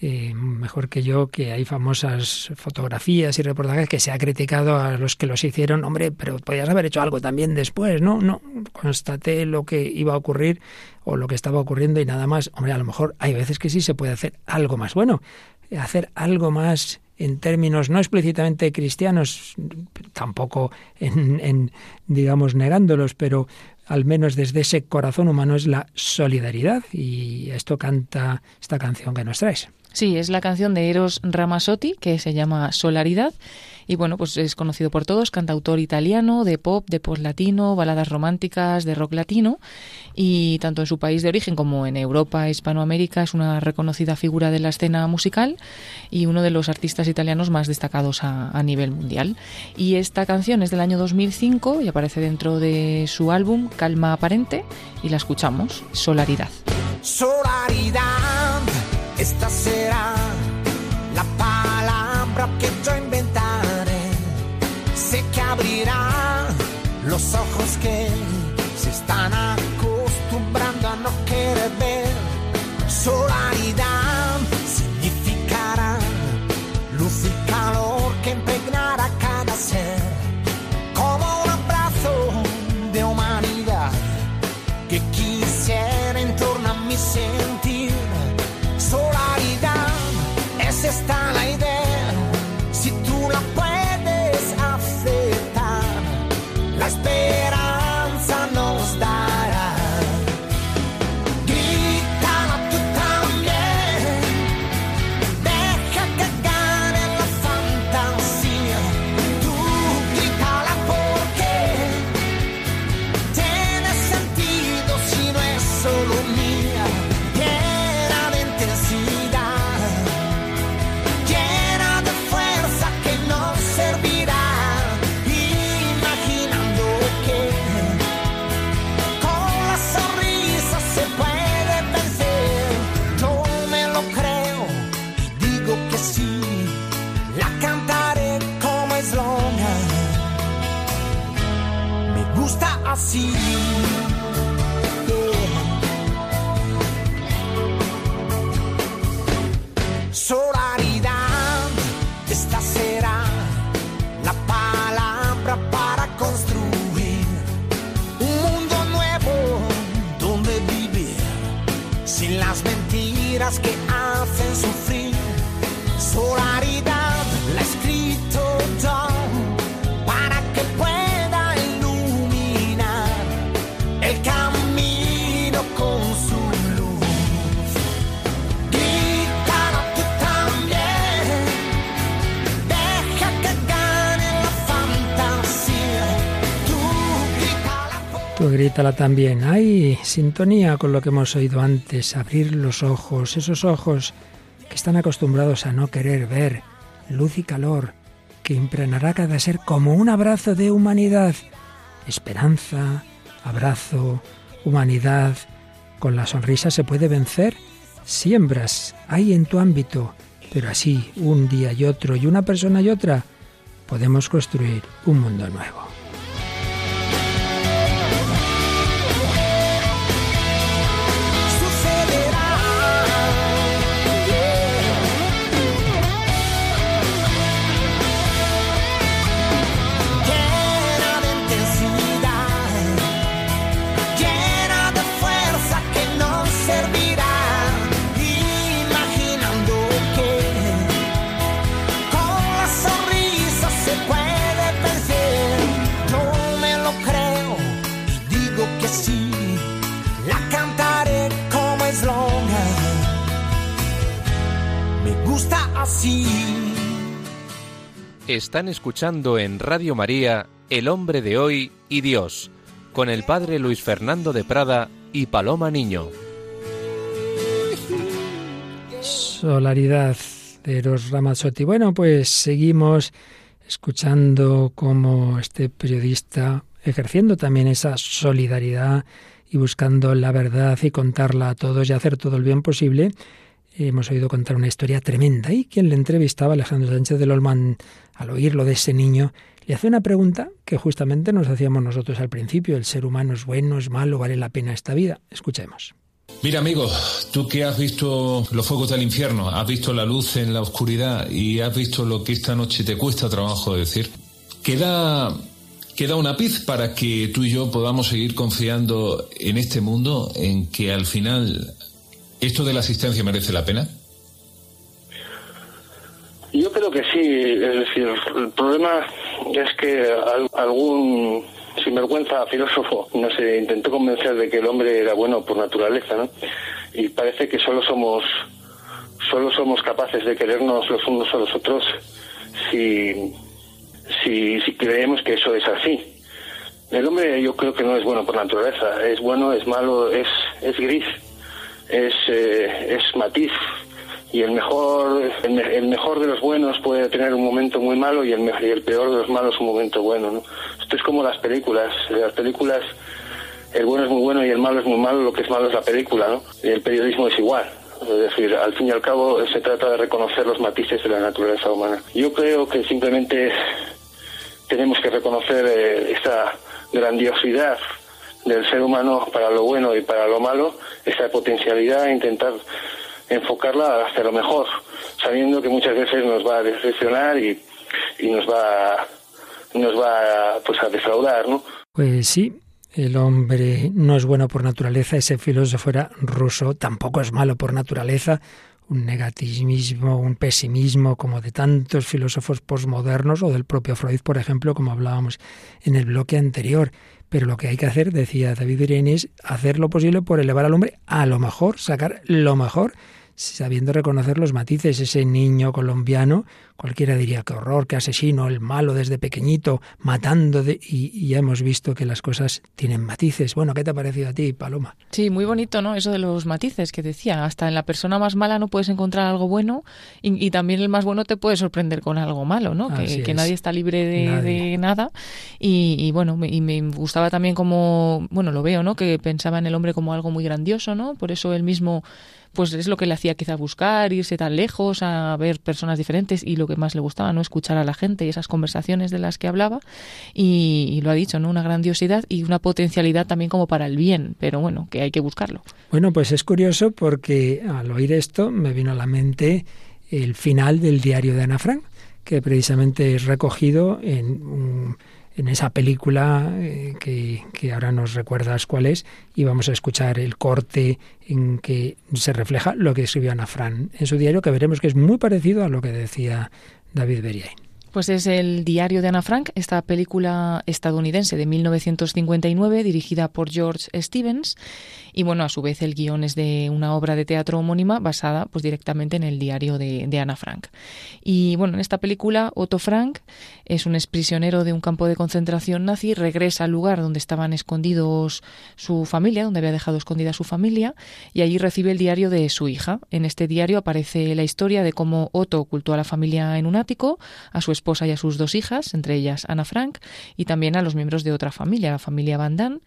eh, mejor que yo que hay famosas fotografías y reportajes que se ha criticado a los que los hicieron, hombre, pero podías haber hecho algo también después, ¿no? No, constaté lo que iba a ocurrir o lo que estaba ocurriendo y nada más. Hombre, a lo mejor hay veces que sí se puede hacer algo más. Bueno, hacer algo más en términos no explícitamente cristianos, tampoco en, digamos negándolos, pero al menos desde ese corazón humano es la solidaridad y esto canta esta canción que nos traes. Sí, es la canción de Eros Ramazzotti que se llama Solaridad y bueno, pues es conocido por todos, cantautor italiano de pop, de post latino, baladas románticas, de rock latino y tanto en su país de origen como en Europa, Hispanoamérica es una reconocida figura de la escena musical y uno de los artistas italianos más destacados a, nivel mundial. Y esta canción es del año 2005 y aparece dentro de su álbum Calma Aparente y la escuchamos, Solaridad. Solaridad esta abrirá los ojos que se están acostumbrando a no querer ver. Solaridad también. Hay sintonía con lo que hemos oído antes, abrir los ojos, esos ojos que están acostumbrados a no querer ver luz y calor, que impregnará cada ser como un abrazo de humanidad, esperanza, abrazo, humanidad. Con la sonrisa se puede vencer. Siembras hay en tu ámbito, pero así, un día y otro, y una persona y otra, podemos construir un mundo nuevo. Están escuchando en Radio María El hombre de hoy y Dios, con el padre Luis Fernando de Prada y Paloma Niño. Solaridad de Eros Ramazzotti. Bueno, pues seguimos escuchando cómo este periodista ejerciendo también esa solidaridad y buscando la verdad y contarla a todos y hacer todo el bien posible, hemos oído contar una historia tremenda. Y quien le entrevistaba, Alejandro Sánchez de Lolman, al oírlo de ese niño, le hace una pregunta que justamente nos hacíamos nosotros al principio. ¿El ser humano es bueno, es malo, vale la pena esta vida? Escuchemos. Mira, amigo, tú que has visto los fuegos del infierno, has visto la luz en la oscuridad y has visto lo que esta noche te cuesta trabajo decir, queda, queda una piz para que tú y yo podamos seguir confiando en este mundo, en que al final esto de la asistencia merece la pena. Yo creo que sí, es decir, el problema es que algún sinvergüenza filósofo nos intentó convencer de que el hombre era bueno por naturaleza, ¿no? Y parece que solo somos solo somos capaces de querernos los unos a los otros si, si, si creemos que eso es así. El hombre yo creo que no es bueno por naturaleza, es bueno, es malo, es, es gris, es, eh, es matiz, y el mejor el, mejor de los buenos puede tener un momento muy malo y el, y el peor de los malos un momento bueno ¿no? esto es como las películas las películas el bueno es muy bueno y el malo es muy malo lo que es malo es la película ¿no? y el periodismo es igual es decir, al fin y al cabo se trata de reconocer los matices de la naturaleza humana. Yo creo que simplemente tenemos que reconocer eh, grandiosidad del ser humano para lo bueno y para lo malo, esa potencialidad intentar enfocarla hacia lo mejor, sabiendo que muchas veces nos va a decepcionar y, nos va nos va pues a defraudar, ¿no? Pues sí, el hombre no es bueno por naturaleza, ese filósofo era ruso, tampoco es malo por naturaleza, un negativismo, un pesimismo como de tantos filósofos posmodernos o del propio Freud, por ejemplo, como hablábamos en el bloque anterior. Pero lo que hay que hacer, decía David Irene, es hacer lo posible por elevar al hombre a lo mejor, sacar lo mejor sabiendo reconocer los matices. Ese niño colombiano, cualquiera diría que horror, que asesino, el malo desde pequeñito, matando, de, y, ya hemos visto que las cosas tienen matices. Bueno, ¿qué te ha parecido a ti, Paloma? Sí, muy bonito, ¿no? Eso de los matices que decía. Hasta en la persona más mala no puedes encontrar algo bueno y, también el más bueno te puede sorprender con algo malo, ¿no? Que, nadie está libre de, nada. Y, bueno, me, y me gustaba también como, bueno, lo veo, ¿no? Que pensaba en el hombre como algo muy grandioso, ¿no? Por eso él mismo pues es lo que le hacía quizá buscar, irse tan lejos, a ver personas diferentes y lo que más le gustaba, ¿no? Escuchar a la gente y esas conversaciones de las que hablaba y, lo ha dicho, ¿no? Una grandiosidad y una potencialidad también como para el bien, pero bueno, que hay que buscarlo. Bueno, pues es curioso porque al oír esto me vino a la mente el final del diario de Ana Frank, que precisamente es recogido en un en esa película eh, que, ahora nos recuerdas cuál es y vamos a escuchar el corte en que se refleja lo que escribió Ana Fran en su diario que veremos que es muy parecido a lo que decía David Beriain. Pues es el diario de Ana Frank, esta película estadounidense de 1959 dirigida por George Stevens y bueno, a su vez el guion es de una obra de teatro homónima basada pues directamente en el diario de, de Ana Frank. Y bueno, en esta película Otto Frank es un exprisionero de un campo de concentración nazi, regresa al lugar donde estaban escondidos su familia, donde había dejado escondida su familia y allí recibe el diario de su hija. En este diario aparece la historia de cómo Otto ocultó a la familia en un ático, a su esposa y a sus dos hijas, entre ellas Ana Frank, y también a los miembros de otra familia, la familia Van Damme,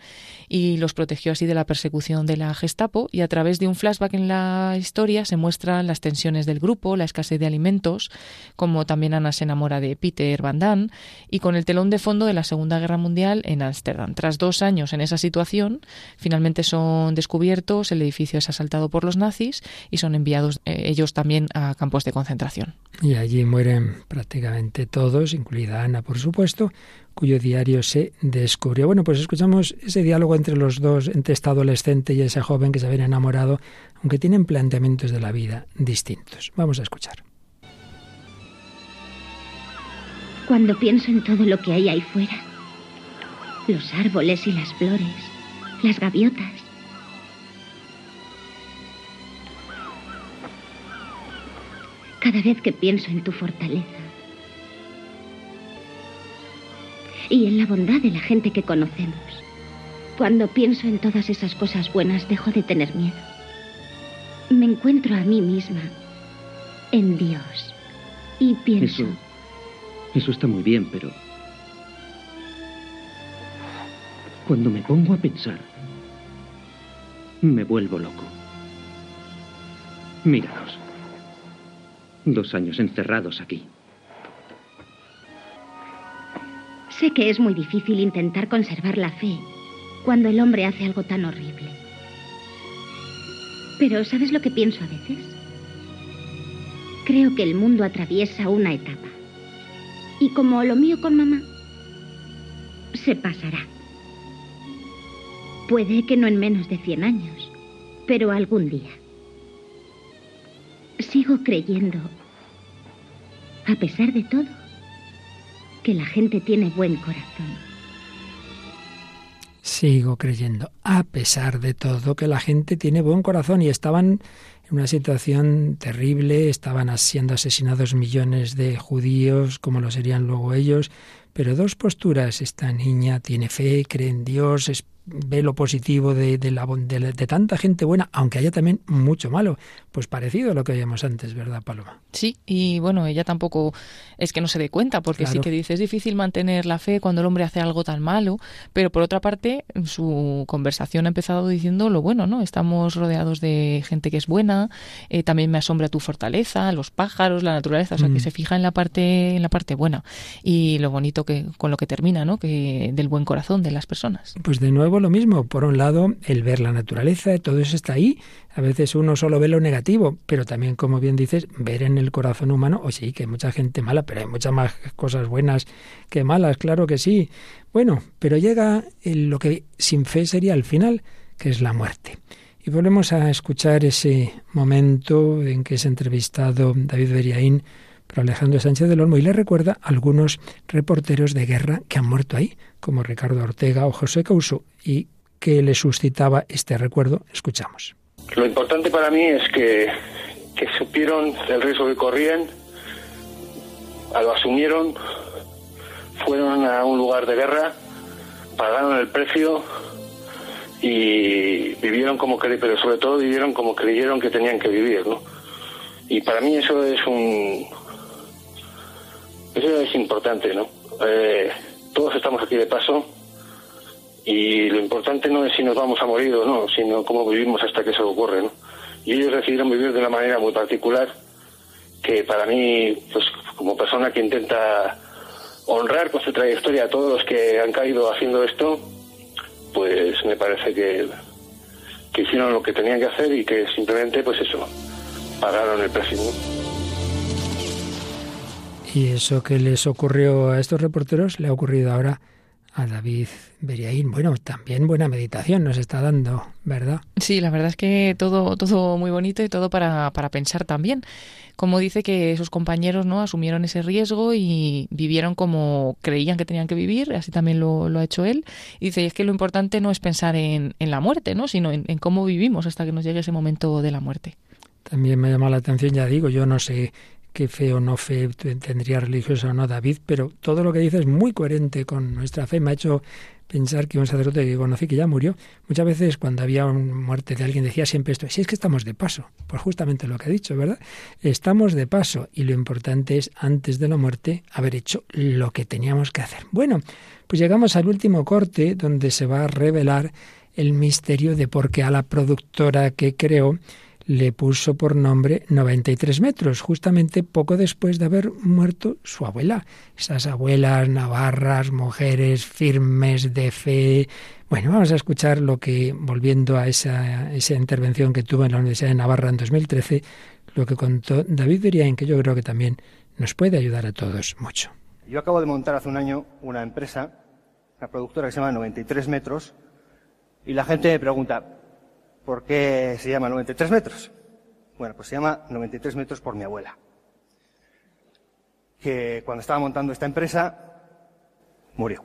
y los protegió así de la persecución de la Gestapo. Y a través de un flashback en la historia se muestran las tensiones del grupo, la escasez de alimentos, como también Ana se enamora de Peter Van Damme, y con el telón de fondo de la Segunda Guerra Mundial en Ámsterdam. Tras dos años en esa situación, finalmente son descubiertos, el edificio es asaltado por los nazis y son enviados eh, ellos también a campos de concentración. Y allí mueren prácticamente todos, incluida Ana, por supuesto, cuyo diario se descubrió. Bueno, pues escuchamos ese diálogo entre los dos, entre este adolescente y ese joven que se habían enamorado, aunque tienen planteamientos de la vida distintos. Vamos a escuchar. Cuando pienso en todo lo que hay ahí fuera, los árboles y las flores, las gaviotas, cada vez que pienso en tu fortaleza y en la bondad de la gente que conocemos. Cuando pienso en todas esas cosas buenas, dejo de tener miedo. Me encuentro a mí misma en Dios y pienso... Eso, eso está muy bien, pero... Cuando me pongo a pensar, me vuelvo loco. Míranos. Dos años encerrados aquí. Sé que es muy difícil intentar conservar la fe cuando el hombre hace algo tan horrible. Pero ¿sabes lo que pienso a veces? Creo que el mundo atraviesa una etapa. Y como lo mío con mamá, se pasará. Puede que no en menos de 100 años, pero algún día. Sigo creyendo, a pesar de todo, que la gente tiene buen corazón. Sigo creyendo, a pesar de todo, que la gente tiene buen corazón y estaban en una situación terrible, estaban siendo asesinados millones de judíos, como lo serían luego ellos, pero dos posturas, esta niña tiene fe, cree en Dios, es ve lo positivo de, de, la, de, de, tanta gente buena, aunque haya también mucho malo. Pues parecido a lo que veíamos antes, ¿verdad, Paloma? Sí, y bueno, ella tampoco es que no se dé cuenta, porque claro. sí que dice, es difícil mantener la fe cuando el hombre hace algo tan malo, pero por otra parte, su conversación ha empezado diciendo lo bueno, ¿no? Estamos rodeados de gente que es buena, eh, también me asombra tu fortaleza, los pájaros, la naturaleza, o sea, mm. que se fija en la parte en la parte buena y lo bonito que con lo que termina, ¿no? Que del buen corazón de las personas. Pues de nuevo lo mismo. Por un lado, el ver la naturaleza, todo eso está ahí. A veces uno solo ve lo negativo, pero también, como bien dices, ver en el corazón humano, o sí, que hay mucha gente mala, pero hay muchas más cosas buenas que malas, claro que sí. Bueno, pero llega lo que sin fe sería el final, que es la muerte. Y volvemos a escuchar ese momento en que es entrevistado David Beriaín por Alejandro Sánchez del Olmo y le recuerda a algunos reporteros de guerra que han muerto ahí, como Ricardo Ortega o José Couso, y que le suscitaba este recuerdo. Escuchamos. Lo importante para mí es que, que supieron el riesgo que corrían, lo asumieron, fueron a un lugar de guerra, pagaron el precio y vivieron como creyeron, pero sobre todo vivieron como creyeron que tenían que vivir, ¿no? Y para mí eso es un, importante, ¿no? Eh, todos estamos aquí de paso y lo importante no es si nos vamos a morir o no, sino cómo vivimos hasta que eso ocurre, ¿no? Y ellos decidieron vivir de una manera muy particular que para mí, pues como persona que intenta honrar con su trayectoria a todos los que han caído haciendo esto, pues me parece que, que hicieron lo que tenían que hacer y que simplemente, pues eso, pagaron el precio. Y eso que les ocurrió a estos reporteros le ha ocurrido ahora a David Beriaín. Bueno, también buena meditación nos está dando, ¿verdad? Sí, la verdad es que todo, todo muy bonito y todo para, para pensar también. Como dice que sus compañeros no asumieron ese riesgo y vivieron como creían que tenían que vivir, así también lo, lo ha hecho él. Y dice, es que lo importante no es pensar en, en la muerte, ¿no? sino en, en cómo vivimos hasta que nos llegue ese momento de la muerte. También me llama la atención, ya digo, yo no sé qué fe o no fe tendría religiosa o no David, pero todo lo que dice es muy coherente con nuestra fe. Me ha hecho pensar que un sacerdote que conocí que ya murió, muchas veces cuando había una muerte de alguien decía siempre esto, si es que estamos de paso, pues justamente lo que ha dicho, ¿verdad? Estamos de paso y lo importante es antes de la muerte haber hecho lo que teníamos que hacer. Bueno, pues llegamos al último corte donde se va a revelar el misterio de por qué a la productora que creó le puso por nombre 93 metros, justamente poco después de haber muerto su abuela. Esas abuelas navarras, mujeres firmes de fe. Bueno, vamos a escuchar lo que, volviendo a esa, esa intervención que tuvo en la Universidad de Navarra en 2013, lo que contó David Beriain, que yo creo que también nos puede ayudar a todos mucho. Yo acabo de montar hace un año una empresa, una productora que se llama 93 metros, y la gente me pregunta, ¿Por qué se llama 93 metros? Bueno, pues se llama 93 metros por mi abuela. Que cuando estaba montando esta empresa, murió.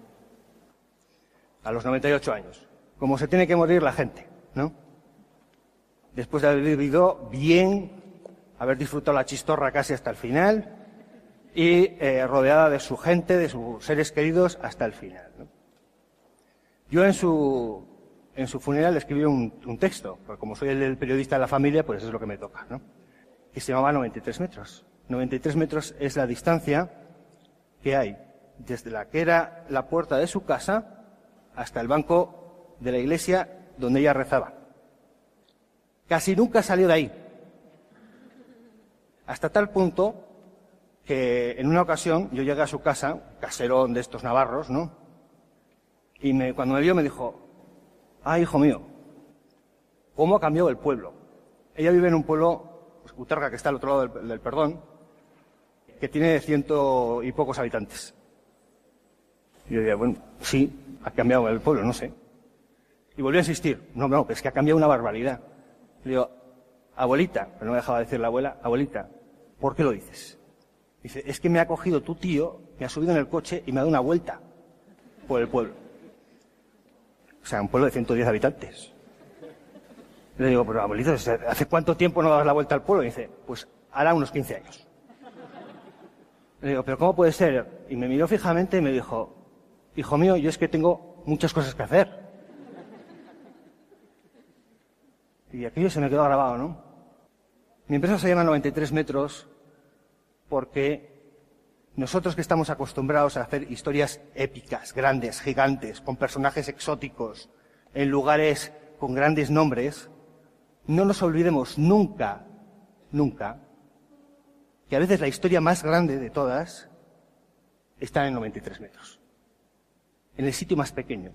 A los 98 años. Como se tiene que morir la gente, ¿no? Después de haber vivido bien haber disfrutado la chistorra casi hasta el final y eh, rodeada de su gente, de sus seres queridos hasta el final. ¿no? Yo en su, en su funeral escribí un, texto, porque como soy el, periodista de la familia, pues eso es lo que me toca, ¿no? Que se llamaba 93 metros. 93 metros es la distancia que hay desde la que era la puerta de su casa hasta el banco de la iglesia donde ella rezaba. Casi nunca salió de ahí. Hasta tal punto que en una ocasión yo llegué a su casa, caserón de estos navarros, ¿no? Y cuando me vio me dijo, ah, hijo mío, ¿cómo ha cambiado el pueblo? Ella vive en un pueblo, pues, Utarga, que está al otro lado del, perdón, que tiene ciento y pocos habitantes. Y yo decía, bueno, sí, ha cambiado el pueblo, no sé. Y volvió a insistir, no, no, es que ha cambiado una barbaridad. Le digo, abuelita, pero no me dejaba decir la abuela, abuelita, ¿por qué lo dices? Dice, es que me ha cogido tu tío, me ha subido en el coche y me ha dado una vuelta por el pueblo. O sea, un pueblo de 110 habitantes. Le digo, pero abuelito, ¿hace cuánto tiempo no das la vuelta al pueblo? Y dice, pues hará unos 15 años. Le digo, pero ¿cómo puede ser? Y me miró fijamente y me dijo, hijo mío, yo es que tengo muchas cosas que hacer. Y aquello se me quedó grabado, ¿no? Mi empresa se llama 93 metros porque nosotros que estamos acostumbrados a hacer historias épicas, grandes, gigantes, con personajes exóticos, en lugares con grandes nombres, no nos olvidemos nunca, nunca, que a veces la historia más grande de todas está en 93 metros, en el sitio más pequeño.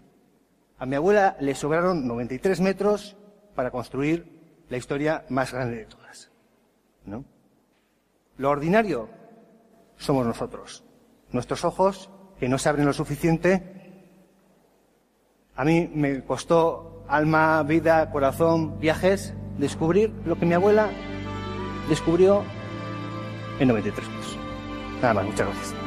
A mi abuela le sobraron 93 metros para construir la historia más grande de todas. ¿No? Lo ordinario somos nosotros. Nuestros ojos, que no se abren lo suficiente. A mí me costó alma, vida, corazón, viajes, descubrir lo que mi abuela descubrió en 93 años. Nada más, muchas gracias.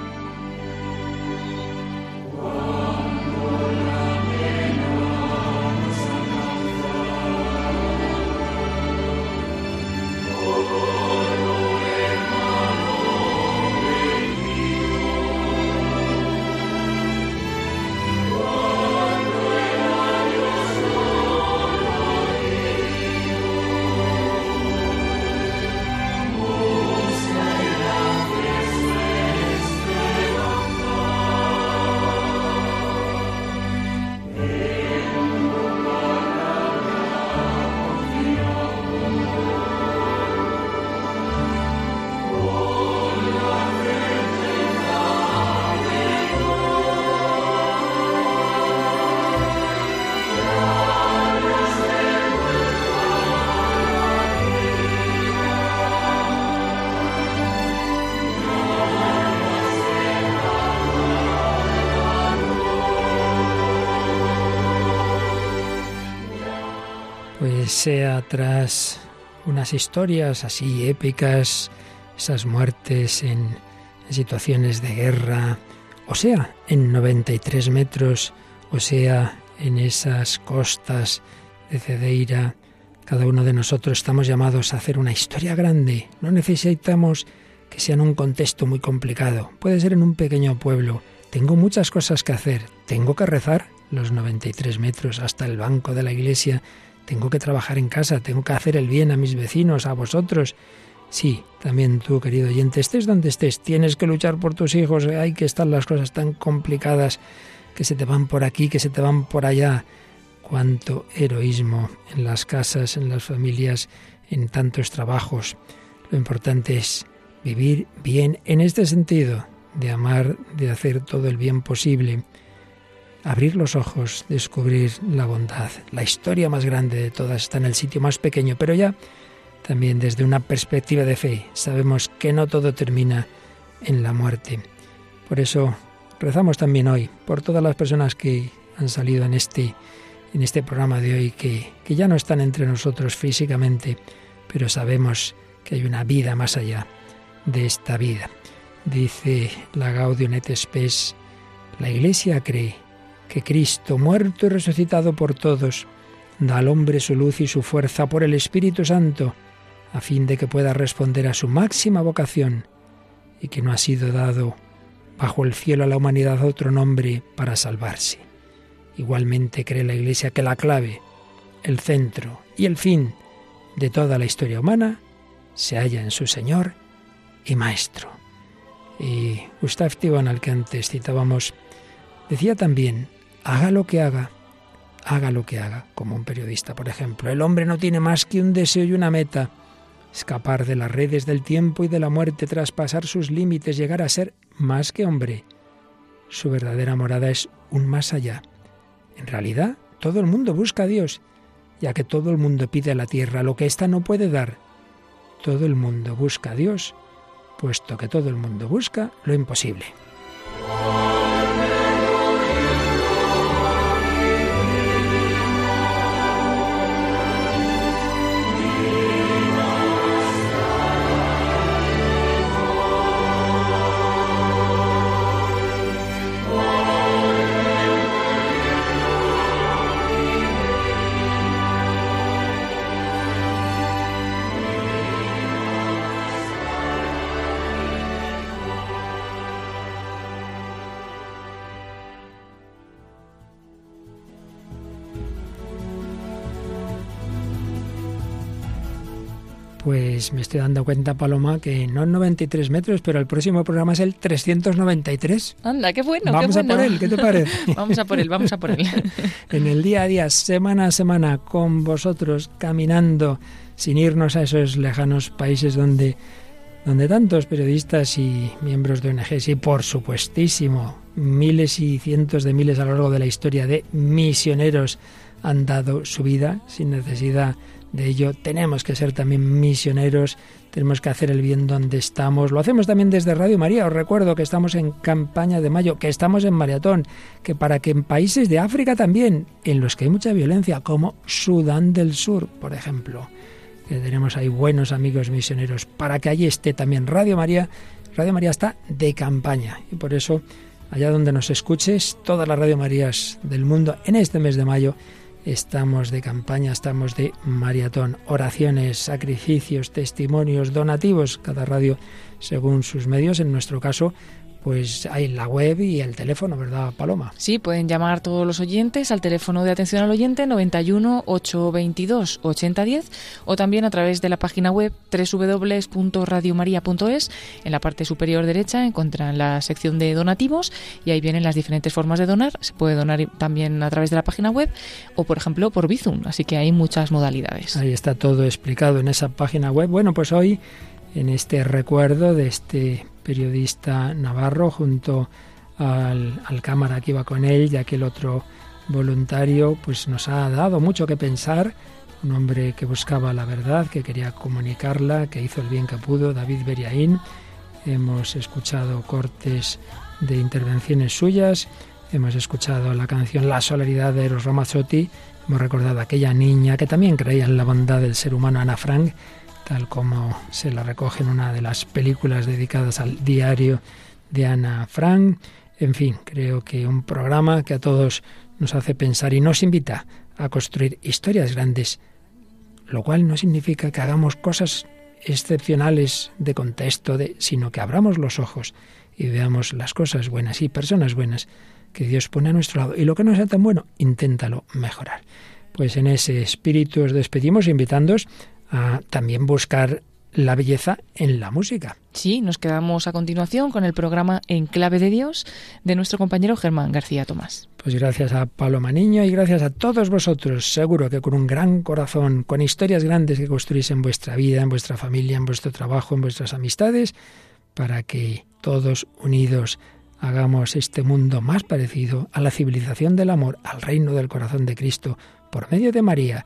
Sea tras unas historias así épicas, esas muertes en, situaciones de guerra, o sea, en 93 metros, o sea, en esas costas de Cedeira, cada uno de nosotros estamos llamados a hacer una historia grande. No necesitamos que sea en un contexto muy complicado. Puede ser en un pequeño pueblo. Tengo muchas cosas que hacer. Tengo que rezar los 93 metros hasta el banco de la iglesia tengo que trabajar en casa, tengo que hacer el bien a mis vecinos, a vosotros. Sí, también tú, querido oyente, estés donde estés, tienes que luchar por tus hijos, hay que estar las cosas tan complicadas que se te van por aquí, que se te van por allá. Cuánto heroísmo en las casas, en las familias, en tantos trabajos. Lo importante es vivir bien en este sentido, de amar, de hacer todo el bien posible abrir los ojos, descubrir la bondad. La historia más grande de todas está en el sitio más pequeño, pero ya también desde una perspectiva de fe sabemos que no todo termina en la muerte. Por eso rezamos también hoy por todas las personas que han salido en este, en este programa de hoy, que, que ya no están entre nosotros físicamente, pero sabemos que hay una vida más allá de esta vida. Dice la Gaudium et Spes, la Iglesia cree que Cristo, muerto y resucitado por todos, da al hombre su luz y su fuerza por el Espíritu Santo, a fin de que pueda responder a su máxima vocación y que no ha sido dado bajo el cielo a la humanidad otro nombre para salvarse. Igualmente cree la Iglesia que la clave, el centro y el fin de toda la historia humana se halla en su Señor y Maestro. Y Gustav Tibon, al que antes citábamos, decía también, haga lo que haga, haga lo que haga, como un periodista, por ejemplo. El hombre no tiene más que un deseo y una meta, escapar de las redes del tiempo y de la muerte, traspasar sus límites, llegar a ser más que hombre. Su verdadera morada es un más allá. En realidad, todo el mundo busca a Dios, ya que todo el mundo pide a la tierra lo que ésta no puede dar. Todo el mundo busca a Dios, puesto que todo el mundo busca lo imposible. Pues me estoy dando cuenta, Paloma, que no 93 metros, pero el próximo programa es el 393. Anda, qué bueno. Vamos a por él, ¿qué te parece? vamos a por él, vamos a por él. en el día a día, semana a semana, con vosotros, caminando, sin irnos a esos lejanos países donde, donde tantos periodistas y miembros de ONGs y, por supuestísimo, miles y cientos de miles a lo largo de la historia de misioneros han dado su vida sin necesidad de ello tenemos que ser también misioneros, tenemos que hacer el bien donde estamos. Lo hacemos también desde Radio María. Os recuerdo que estamos en campaña de mayo, que estamos en maratón, que para que en países de África también, en los que hay mucha violencia, como Sudán del Sur, por ejemplo, que tenemos ahí buenos amigos misioneros, para que allí esté también Radio María. Radio María está de campaña y por eso allá donde nos escuches, todas las Radio Marías del mundo en este mes de mayo Estamos de campaña, estamos de maratón, oraciones, sacrificios, testimonios, donativos, cada radio según sus medios. En nuestro caso, pues hay la web y el teléfono, ¿verdad, Paloma? Sí, pueden llamar todos los oyentes al teléfono de atención al oyente 91 822 8010 o también a través de la página web www.radiomaria.es. En la parte superior derecha encuentran la sección de donativos y ahí vienen las diferentes formas de donar. Se puede donar también a través de la página web o, por ejemplo, por Bizum. Así que hay muchas modalidades. Ahí está todo explicado en esa página web. Bueno, pues hoy en este recuerdo de este periodista navarro junto al, cámara que iba con él, ya que el otro voluntario pues nos ha dado mucho que pensar, un hombre que buscaba la verdad, que quería comunicarla, que hizo el bien que pudo, David Beriaín. Hemos escuchado cortes de intervenciones suyas, hemos escuchado la canción La Solaridad de Eros Ramazzotti, hemos recordado a aquella niña que también creía en la bondad del ser humano, Ana Frank, tal como se la recoge en una de las películas dedicadas al diario de Ana Frank. En fin, creo que un programa que a todos nos hace pensar y nos invita a construir historias grandes, lo cual no significa que hagamos cosas excepcionales de contexto, sino que abramos los ojos y veamos las cosas buenas y personas buenas que Dios pone a nuestro lado. Y lo que no sea tan bueno, inténtalo mejorar. Pues en ese espíritu os despedimos invitándos a también buscar la belleza en la música. Sí, nos quedamos a continuación con el programa En Clave de Dios de nuestro compañero Germán García Tomás. Pues gracias a Paloma Niño y gracias a todos vosotros, seguro que con un gran corazón, con historias grandes que construís en vuestra vida, en vuestra familia, en vuestro trabajo, en vuestras amistades, para que todos unidos hagamos este mundo más parecido a la civilización del amor, al reino del corazón de Cristo, por medio de María